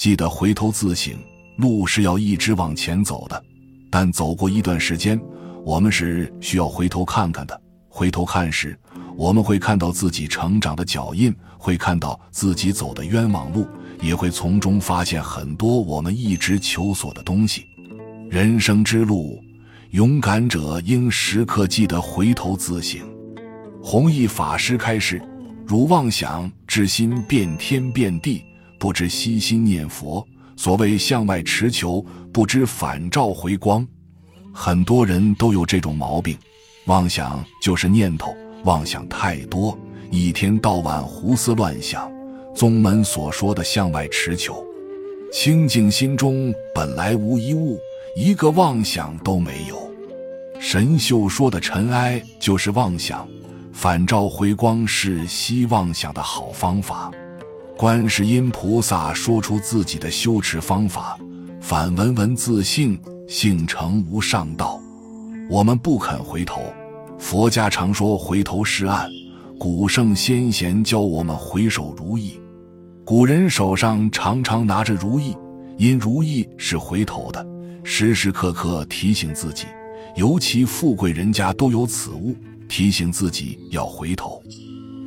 记得回头自省，路是要一直往前走的，但走过一段时间，我们是需要回头看看的。回头看时，我们会看到自己成长的脚印，会看到自己走的冤枉路，也会从中发现很多我们一直求索的东西。人生之路，勇敢者应时刻记得回头自省。弘一法师开示：如妄想至心遍天遍地，不知悉心念佛；所谓向外持求，不知反照回光。很多人都有这种毛病，妄想就是念头，妄想太多，一天到晚胡思乱想。宗门所说的向外持求，清净心中本来无一物。一个妄想都没有。神秀说的尘埃就是妄想，反照回光是希妄想的好方法。观世音菩萨说出自己的修持方法：反闻闻自性，性成无上道。我们不肯回头，佛家常说回头是岸。古圣先贤教我们回首如意，古人手上常常拿着如意，因如意是回头的。时时刻刻提醒自己，尤其富贵人家都有此物，提醒自己要回头。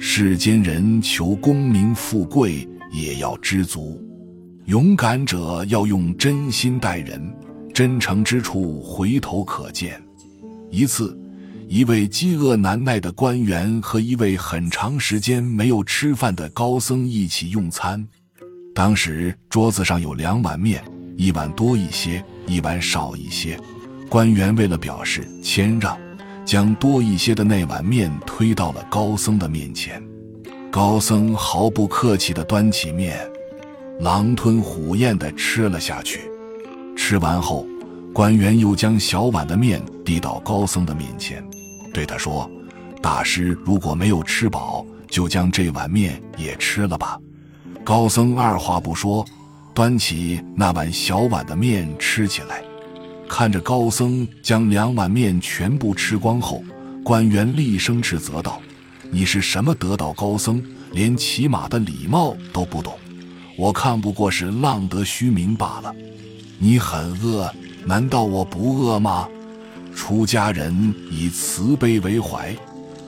世间人求功名富贵，也要知足。勇敢者要用真心待人，真诚之处回头可见。一次，一位饥饿难耐的官员和一位很长时间没有吃饭的高僧一起用餐，当时桌子上有两碗面。一碗多一些，一碗少一些。官员为了表示谦让，将多一些的那碗面推到了高僧的面前。高僧毫不客气地端起面，狼吞虎咽地吃了下去。吃完后，官员又将小碗的面递到高僧的面前，对他说：“大师如果没有吃饱，就将这碗面也吃了吧。”高僧二话不说。端起那碗小碗的面吃起来，看着高僧将两碗面全部吃光后，官员厉声斥责道：“你是什么得道高僧？连起码的礼貌都不懂！我看不过是浪得虚名罢了。你很饿，难道我不饿吗？出家人以慈悲为怀，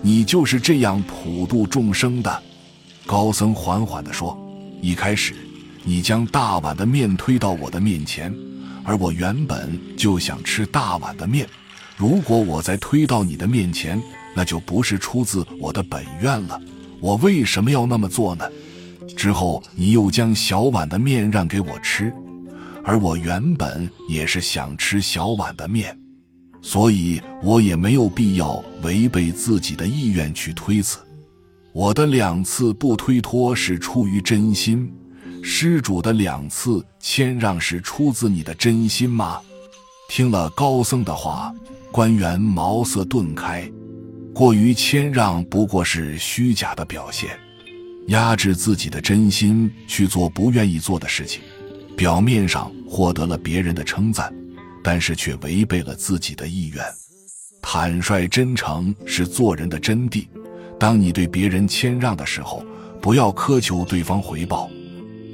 你就是这样普度众生的。”高僧缓缓地说：“一开始。”你将大碗的面推到我的面前，而我原本就想吃大碗的面。如果我再推到你的面前，那就不是出自我的本愿了。我为什么要那么做呢？之后你又将小碗的面让给我吃，而我原本也是想吃小碗的面，所以我也没有必要违背自己的意愿去推辞。我的两次不推脱是出于真心。施主的两次谦让是出自你的真心吗？听了高僧的话，官员茅塞顿开。过于谦让不过是虚假的表现，压制自己的真心去做不愿意做的事情，表面上获得了别人的称赞，但是却违背了自己的意愿。坦率真诚是做人的真谛。当你对别人谦让的时候，不要苛求对方回报。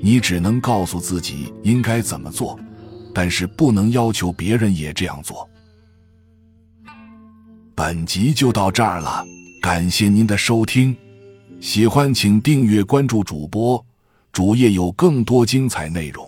你只能告诉自己应该怎么做，但是不能要求别人也这样做。本集就到这儿了，感谢您的收听，喜欢请订阅关注主播，主页有更多精彩内容。